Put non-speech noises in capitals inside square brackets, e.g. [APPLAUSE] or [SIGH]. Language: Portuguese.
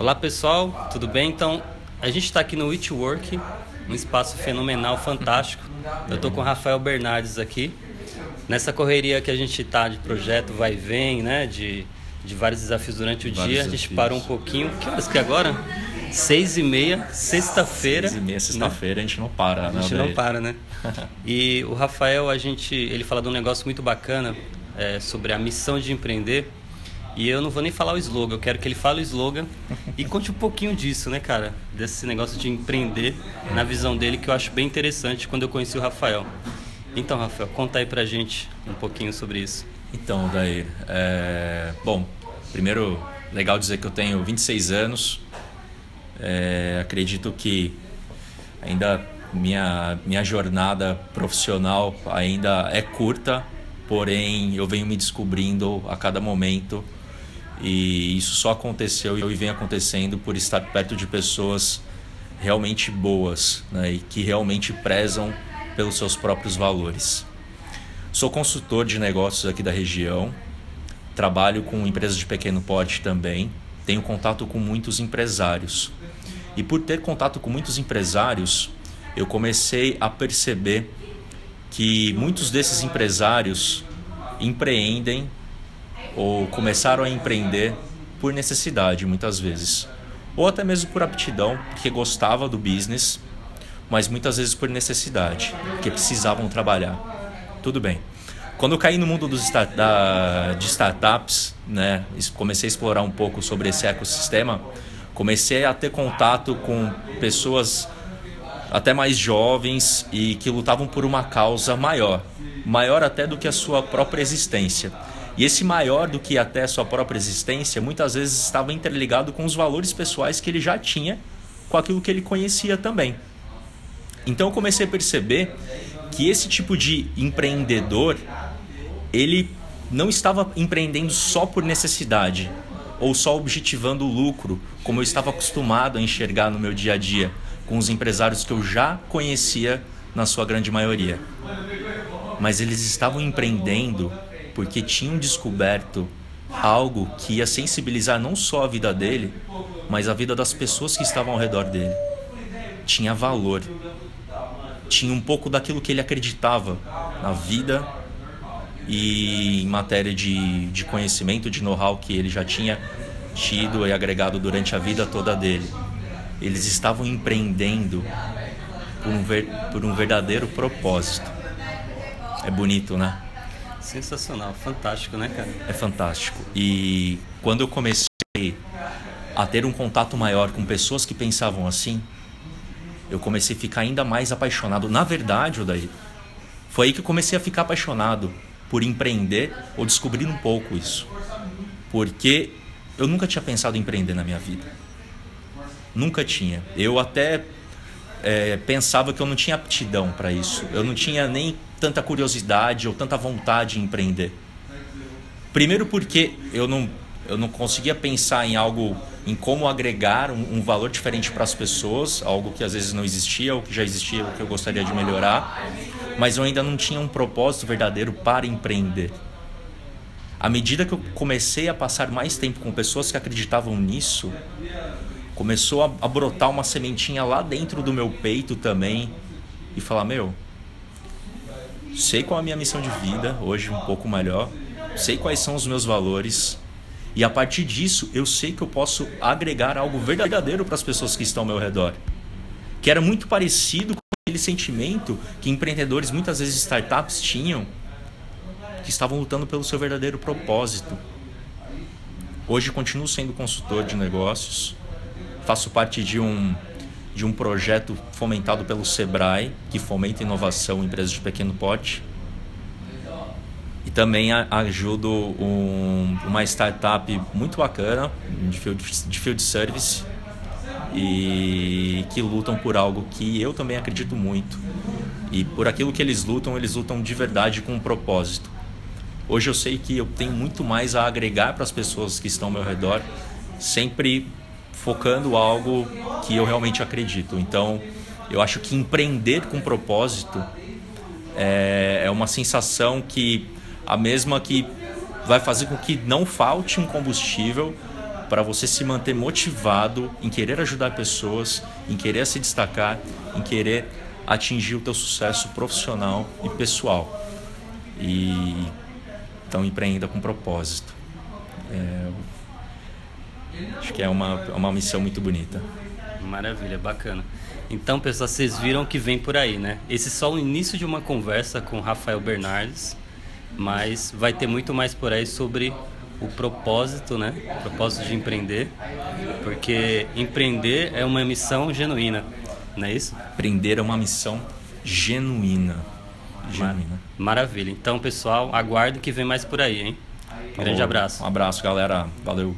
Olá pessoal, tudo bem? Então, a gente está aqui no Work, um espaço fenomenal, fantástico. Eu estou com o Rafael Bernardes aqui. Nessa correria que a gente está de projeto, vai e vem, né? De, de vários desafios durante o Vários dia. A gente desafios. parou um pouquinho. Que horas que é agora? Seis e meia, sexta-feira. Seis e meia, né? sexta-feira, a gente não para, A né? gente não para, né? [LAUGHS] E o Rafael, a gente, ele fala de um negócio muito bacana é, sobre a missão de empreender. E eu não vou nem falar o slogan, eu quero que ele fale o slogan e conte um pouquinho disso, né, cara? Desse negócio de empreender na visão dele que eu acho bem interessante quando eu conheci o Rafael. Então, Rafael, conta aí pra gente um pouquinho sobre isso. Então, Aldair, é... bom, primeiro, legal dizer que eu tenho 26 anos. É, acredito que ainda minha, minha jornada profissional ainda é curta, porém eu venho me descobrindo a cada momento e isso só aconteceu e vem acontecendo por estar perto de pessoas realmente boas né, e que realmente prezam pelos seus próprios valores. Sou consultor de negócios aqui da região, trabalho com empresas de pequeno porte também, tenho contato com muitos empresários. E por ter contato com muitos empresários, eu comecei a perceber que muitos desses empresários empreendem ou começaram a empreender por necessidade, muitas vezes, ou até mesmo por aptidão, porque gostava do business, mas muitas vezes por necessidade, porque precisavam trabalhar. Tudo bem. Quando eu caí no mundo dos da- de startups, né, comecei a explorar um pouco sobre esse ecossistema, comecei a ter contato com pessoas até mais jovens e que lutavam por uma causa maior, maior até do que a sua própria existência. E esse maior do que até sua própria existência, muitas vezes estava interligado com os valores pessoais que ele já tinha, com aquilo que ele conhecia também. Então eu comecei a perceber que esse tipo de empreendedor, ele não estava empreendendo só por necessidade ou só objetivando o lucro, como eu estava acostumado a enxergar no meu dia a dia com os empresários que eu já conhecia na sua grande maioria. Mas eles estavam empreendendo porque tinham descoberto algo que ia sensibilizar não só a vida dele, mas a vida das pessoas que estavam ao redor dele. Tinha valor tinha um pouco daquilo que ele acreditava na vida e em matéria de, de conhecimento, de know-how que ele já tinha tido e agregado durante a vida toda dele. Eles estavam empreendendo por um, ver, por um verdadeiro propósito. É bonito, né? Sensacional, fantástico, né, cara? É fantástico. E quando eu comecei a ter um contato maior com pessoas que pensavam assim, eu comecei a ficar ainda mais apaixonado. Na verdade, Odair, foi aí que eu comecei a ficar apaixonado por empreender ou descobrir um pouco isso. Porque eu nunca tinha pensado em empreender na minha vida. Nunca tinha. Eu até é, pensava que eu não tinha aptidão para isso. Eu não tinha nem tanta curiosidade ou tanta vontade em empreender. Primeiro porque eu não, eu não conseguia pensar em algo, em como agregar um, um valor diferente para as pessoas, algo que às vezes não existia ou que já existia ou que eu gostaria de melhorar, mas eu ainda não tinha um propósito verdadeiro para empreender. À medida que eu comecei a passar mais tempo com pessoas que acreditavam nisso, começou a, a brotar uma sementinha lá dentro do meu peito também e falar: Meu, sei qual é a minha missão de vida, hoje um pouco melhor, sei quais são os meus valores. E a partir disso, eu sei que eu posso agregar algo verdadeiro para as pessoas que estão ao meu redor. Que era muito parecido com aquele sentimento que empreendedores, muitas vezes startups, tinham, que estavam lutando pelo seu verdadeiro propósito. Hoje continuo sendo consultor de negócios, faço parte de um de um projeto fomentado pelo Sebrae, que fomenta inovação em empresas de pequeno porte. E também ajudo um- uma startup muito bacana de field, de field service e que lutam por algo que eu também acredito muito. E por aquilo que eles lutam, eles lutam de verdade com um propósito. Hoje eu sei que eu tenho muito mais a agregar para as pessoas que estão ao meu redor, sempre focando algo que eu realmente acredito. Então, eu acho que empreender com propósito é, é uma sensação que a mesma que vai fazer com que não falte um combustível para você se manter motivado em querer ajudar pessoas, em querer se destacar, em querer atingir o teu sucesso profissional e pessoal. E então empreenda com propósito. Acho que é uma, é uma missão muito bonita. Maravilha, bacana. Então, pessoal, vocês viram que vem por aí, né? Esse é só o início de uma conversa com Rafael Bernardes, mas vai ter muito mais por aí sobre o propósito, né? O propósito de empreender, porque empreender é uma missão genuína, não é isso? Empreender é uma missão genuína. Genuína. Maravilha. Então, pessoal, aguardo que vem mais por aí, hein? Grande abraço. Um abraço, galera. Valeu.